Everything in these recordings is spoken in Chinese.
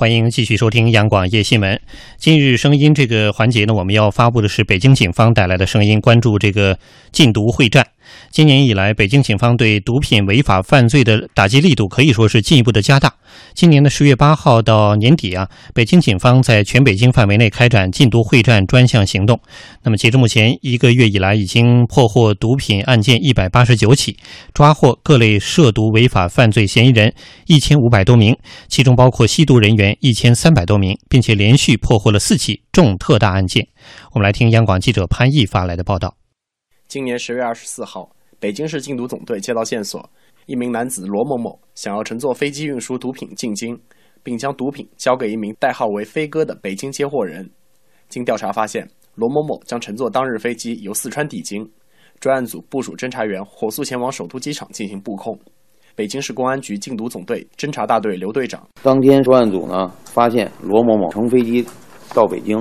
欢迎继续收听央广夜新闻。今日声音这个环节呢，我们要发布的是北京警方带来的声音，关注这个禁毒会战。今年以来，北京警方对毒品违法犯罪的打击力度可以说是进一步的加大。今年的十月八号到年底啊，北京警方在全北京范围内开展禁毒会战专项行动。那么，截至目前一个月以来，已经破获毒品案件一百八十九起，抓获各类涉毒违法犯罪嫌疑人一千五百多名，其中包括吸毒人员一千三百多名，并且连续破获了四起重特大案件。我们来听央广记者潘毅发来的报道。今年十月二十四号，北京市禁毒总队接到线索，一名男子罗某某想要乘坐飞机运输毒品进京，并将毒品交给一名代号为飞哥的北京接货人。经调查发现，罗某某将乘坐当日飞机由四川抵京，专案组部署侦查员火速前往首都机场进行布控。北京市公安局禁毒总队侦查大队刘队长当天，专案组呢发现罗某某乘飞机到北京，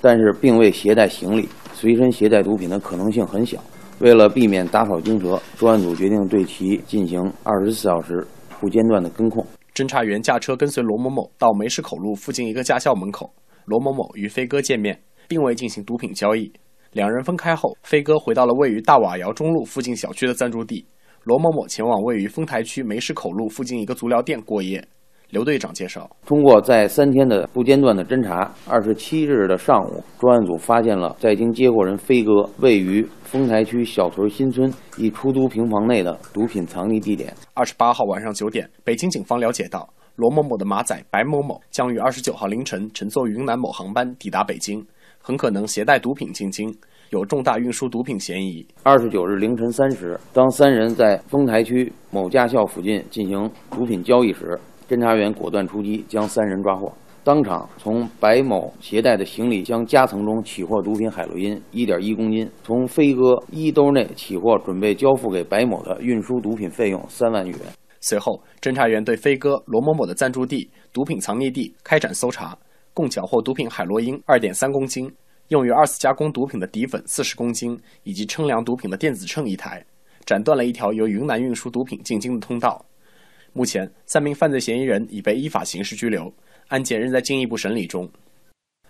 但是并未携带行李。随身携带毒品的可能性很小。为了避免打草惊蛇，专案组决定对其进行二十四小时不间断的跟控。侦查员驾车跟随罗某某到梅市口路附近一个驾校门口，罗某某与飞哥见面，并未进行毒品交易。两人分开后，飞哥回到了位于大瓦窑中路附近小区的暂住地，罗某某前往位于丰台区梅市口路附近一个足疗店过夜。刘队长介绍，通过在三天的不间断的侦查，二十七日的上午，专案组发现了在京接货人飞哥位于丰台区小屯新村一出租平房内的毒品藏匿地点。二十八号晚上九点，北京警方了解到，罗某某的马仔白某某将于二十九号凌晨乘坐云南某航班抵达北京，很可能携带毒品进京，有重大运输毒品嫌疑。二十九日凌晨三时，当三人在丰台区某驾校附近进行毒品交易时，侦查员果断出击，将三人抓获。当场从白某携带的行李箱夹层中起获毒品海洛因一点一公斤，从飞哥衣兜内起获准备交付给白某的运输毒品费用三万余元。随后，侦查员对飞哥罗某某的暂住地、毒品藏匿地开展搜查，共缴获毒品海洛因二点三公斤，用于二次加工毒品的底粉四十公斤，以及称量毒品的电子秤一台，斩断了一条由云南运输毒品进京的通道。目前，三名犯罪嫌疑人已被依法刑事拘留，案件仍在进一步审理中。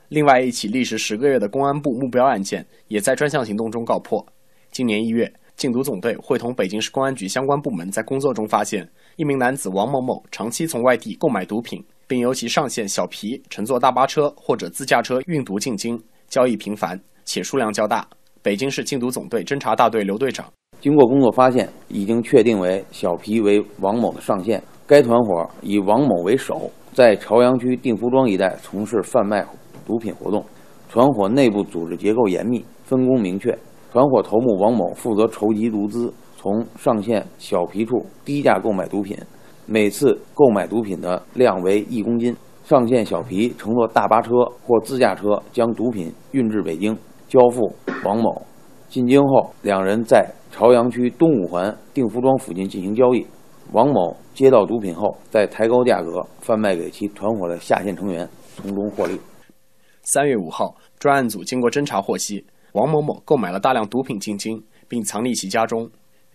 另外一起历时十个月的公安部目标案件，也在专项行动中告破。今年一月，禁毒总队会同北京市公安局相关部门，在工作中发现一名男子王某某长期从外地购买毒品，并由其上线小皮乘坐大巴车或者自驾车运毒进京，交易频繁且数量较大。北京市禁毒总队侦查大队刘队长。经过工作发现，已经确定为小皮为王某的上线。该团伙以王某为首，在朝阳区定福庄一带从事贩卖毒品活动。团伙内部组织结构严密，分工明确。团伙头目王某负责筹集毒资，从上线小皮处低价购买毒品，每次购买毒品的量为一公斤。上线小皮乘坐大巴车或自驾车将毒品运至北京，交付王某。进京后，两人在朝阳区东五环定福庄附近进行交易。王某接到毒品后，再抬高价格贩卖给其团伙的下线成员，从中获利。三月五号，专案组经过侦查获悉，王某某购买了大量毒品进京，并藏匿其家中，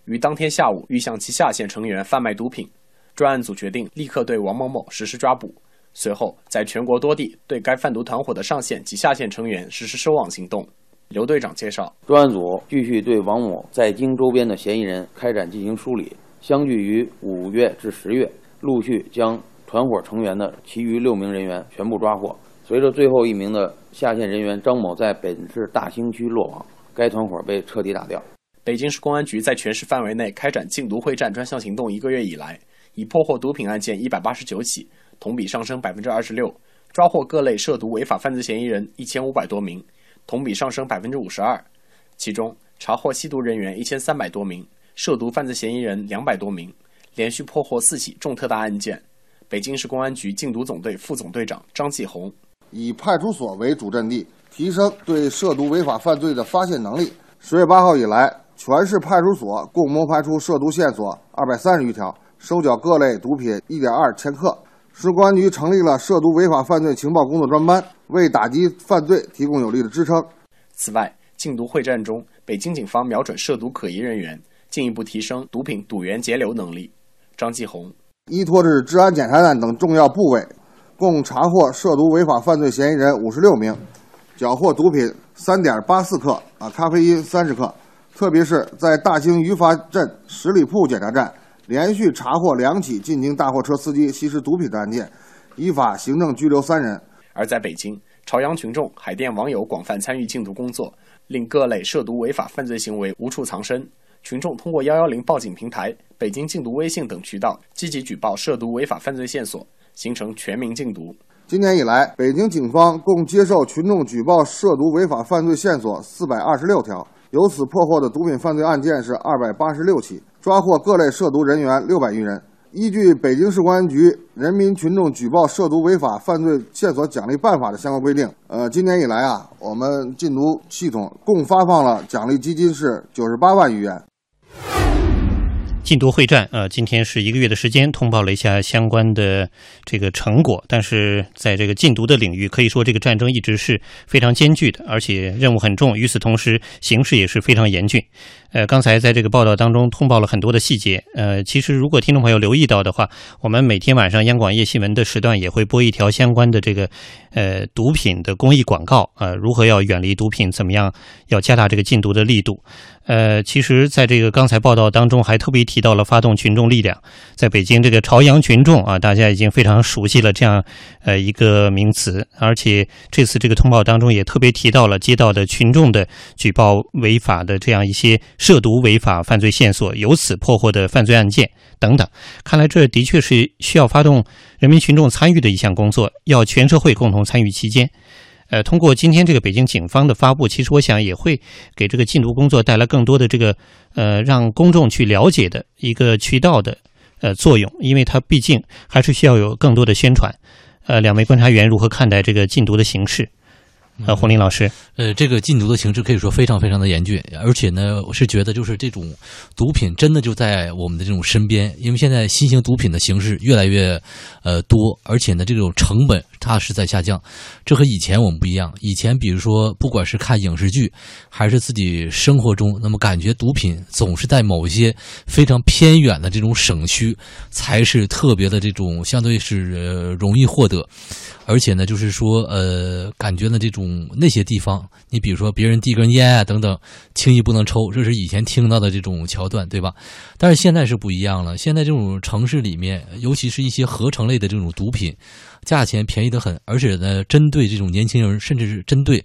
于当天下午欲向其下线成员贩卖毒品。专案组决定立刻对王某某实施抓捕，随后在全国多地对该贩毒团伙的上线及下线成员实施收网行动。刘队长介绍，专案组继续对王某在京周边的嫌疑人开展进行梳理，相距于五月至十月，陆续将团伙成员的其余六名人员全部抓获。随着最后一名的下线人员张某在本市大兴区落网，该团伙被彻底打掉。北京市公安局在全市范围内开展禁毒会战专项行动一个月以来，已破获毒品案件一百八十九起，同比上升百分之二十六，抓获各类涉毒违法犯罪嫌疑人一千五百多名。同比上升百分之五十二，其中查获吸毒人员一千三百多名，涉毒犯罪嫌疑人两百多名，连续破获四起重特大案件。北京市公安局禁毒总队副总队长张继红：以派出所为主阵地，提升对涉毒违法犯罪的发现能力。十月八号以来，全市派出所共摸排出涉毒线索二百三十余条，收缴各类毒品一点二千克。市公安局成立了涉毒违法犯罪情报工作专班，为打击犯罪提供有力的支撑。此外，禁毒会战中，北京警方瞄准涉毒可疑人员，进一步提升毒品堵源截流能力。张继红依托至治安检查站等重要部位，共查获涉毒违法犯罪嫌疑人五十六名，缴获毒品三点八四克啊，咖啡因三十克。特别是在大兴余发镇十里铺检查站，连续查获两起进京大货车司机吸食毒品的案件，依法行政拘留三人。而在北京，朝阳群众、海淀网友广泛参与禁毒工作，令各类涉毒违法犯罪行为无处藏身。群众通过幺幺零报警平台、北京禁毒微信等渠道，积极举报涉毒违法犯罪线索，形成全民禁毒。今年以来，北京警方共接受群众举报涉毒违法犯罪线索四百二十六条。由此破获的毒品犯罪案件是二百八十六起，抓获各类涉毒人员六百余人。依据北京市公安局《人民群众举报涉毒违法犯罪线索奖励办法》的相关规定，呃，今年以来啊，我们禁毒系统共发放了奖励基金是九十八万余元。禁毒会战，呃，今天是一个月的时间，通报了一下相关的这个成果。但是在这个禁毒的领域，可以说这个战争一直是非常艰巨的，而且任务很重。与此同时，形势也是非常严峻。呃，刚才在这个报道当中通报了很多的细节。呃，其实如果听众朋友留意到的话，我们每天晚上央广夜新闻的时段也会播一条相关的这个呃毒品的公益广告。呃，如何要远离毒品？怎么样要加大这个禁毒的力度？呃，其实在这个刚才报道当中还特别提到了发动群众力量。在北京这个朝阳群众啊，大家已经非常熟悉了这样呃一个名词。而且这次这个通报当中也特别提到了接到的群众的举报违法的这样一些。涉毒违法犯罪线索，由此破获的犯罪案件等等，看来这的确是需要发动人民群众参与的一项工作，要全社会共同参与其间。呃，通过今天这个北京警方的发布，其实我想也会给这个禁毒工作带来更多的这个呃让公众去了解的一个渠道的呃作用，因为它毕竟还是需要有更多的宣传。呃，两位观察员如何看待这个禁毒的形势？呃，洪林老师，呃，这个禁毒的形势可以说非常非常的严峻，而且呢，我是觉得就是这种毒品真的就在我们的这种身边，因为现在新型毒品的形式越来越呃多，而且呢，这种成本它是在下降，这和以前我们不一样。以前比如说，不管是看影视剧，还是自己生活中，那么感觉毒品总是在某些非常偏远的这种省区才是特别的这种相对是容易获得。而且呢，就是说，呃，感觉呢，这种那些地方，你比如说别人递根烟啊等等，轻易不能抽，这是以前听到的这种桥段，对吧？但是现在是不一样了，现在这种城市里面，尤其是一些合成类的这种毒品，价钱便宜得很，而且呢，针对这种年轻人，甚至是针对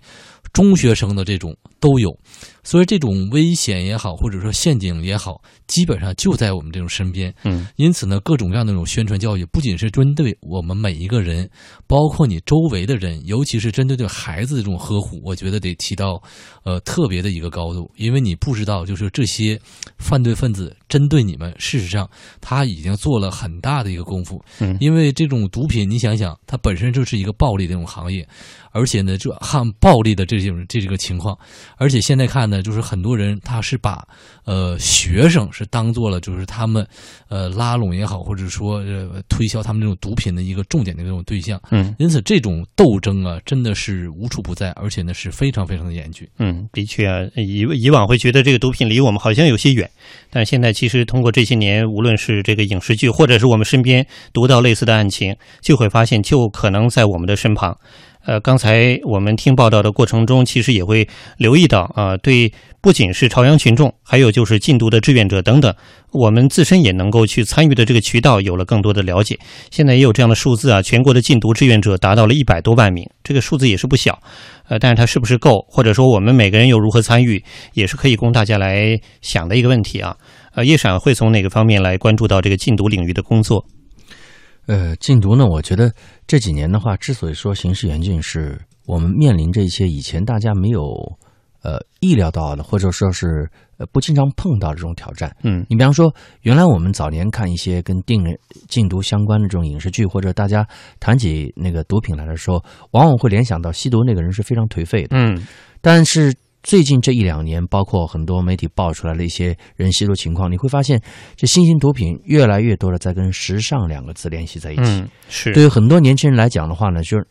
中学生的这种都有。所以这种危险也好，或者说陷阱也好，基本上就在我们这种身边。嗯，因此呢，各种各样的这种宣传教育，不仅是针对我们每一个人，包括你周围的人，尤其是针对对孩子的这种呵护，我觉得得提到呃特别的一个高度。因为你不知道，就是这些犯罪分子针对你们，事实上他已经做了很大的一个功夫。嗯，因为这种毒品，你想想，它本身就是一个暴利的这种行业，而且呢，就很暴利的这种这这个情况，而且现在看呢。就是很多人他是把呃学生是当做了就是他们呃拉拢也好，或者说呃推销他们这种毒品的一个重点的这种对象。嗯，因此这种斗争啊，真的是无处不在，而且呢是非常非常的严峻。嗯，的确啊，以以往会觉得这个毒品离我们好像有些远，但是现在其实通过这些年，无论是这个影视剧，或者是我们身边读到类似的案情，就会发现就可能在我们的身旁。呃，刚才我们听报道的过程中，其实也会留意到啊，对，不仅是朝阳群众，还有就是禁毒的志愿者等等，我们自身也能够去参与的这个渠道有了更多的了解。现在也有这样的数字啊，全国的禁毒志愿者达到了一百多万名，这个数字也是不小。呃，但是它是不是够，或者说我们每个人又如何参与，也是可以供大家来想的一个问题啊。呃，叶闪会从哪个方面来关注到这个禁毒领域的工作？呃，禁毒呢，我觉得这几年的话，之所以说形势严峻，是我们面临着一些以前大家没有呃意料到的，或者说是呃不经常碰到这种挑战。嗯，你比方说，原来我们早年看一些跟定禁毒相关的这种影视剧，或者大家谈起那个毒品来的时候，往往会联想到吸毒那个人是非常颓废的。嗯，但是。最近这一两年，包括很多媒体爆出来的一些人吸毒情况，你会发现，这新型毒品越来越多的在跟时尚两个字联系在一起。嗯，是对于很多年轻人来讲的话呢，就是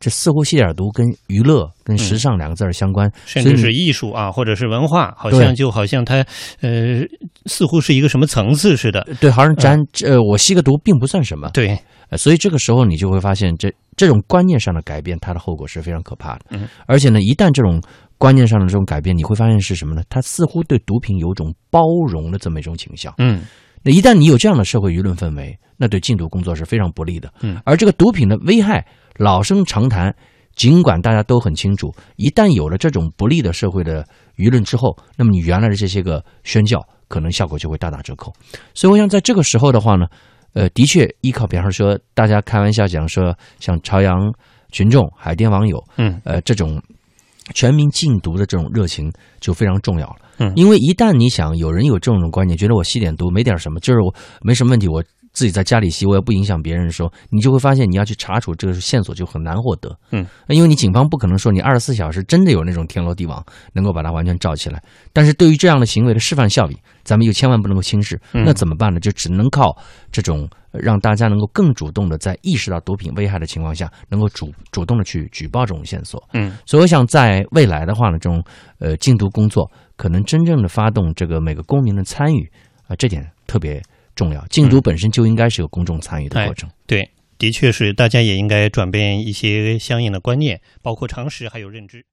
这似乎吸点毒跟娱乐、跟时尚两个字儿相关，甚至是艺术啊，或者是文化，好像就好像它呃，似乎是一个什么层次似的。对，好像沾呃，我吸个毒并不算什么。对，所以这个时候你就会发现这。这种观念上的改变，它的后果是非常可怕的。嗯，而且呢，一旦这种观念上的这种改变，你会发现是什么呢？他似乎对毒品有种包容的这么一种倾向。嗯那一旦你有这样的社会舆论氛围，那对禁毒工作是非常不利的。嗯，而这个毒品的危害老生常谈，尽管大家都很清楚，一旦有了这种不利的社会的舆论之后，那么你原来的这些个宣教，可能效果就会大打折扣。所以我想在这个时候的话呢，呃，的确依靠，比方说大家开玩笑讲说，像朝阳群众、海淀网友，嗯呃，这种全民禁毒的这种热情就非常重要了。嗯因为一旦你想有人有这种观念，觉得我吸点毒没点什么，就是我没什么问题，我自己在家里吸，我也不影响别人的时候，你就会发现你要去查处这个线索就很难获得。嗯，因为你警方不可能说你二十四小时真的有那种天罗地网能够把它完全罩起来。但是对于这样的行为的示范效应，咱们又千万不能够轻视。嗯那怎么办呢？就只能靠这种呃让大家能够更主动的在意识到毒品危害的情况下，能够主主动的去举报这种线索。嗯所以我想，在未来的话呢，这种呃禁毒工作可能真正的发动这个每个公民的参与啊、这点特别重要。禁毒本身就应该是有公众参与的过程。对，的确是，大家也应该转变一些相应的观念，包括常识还有认知。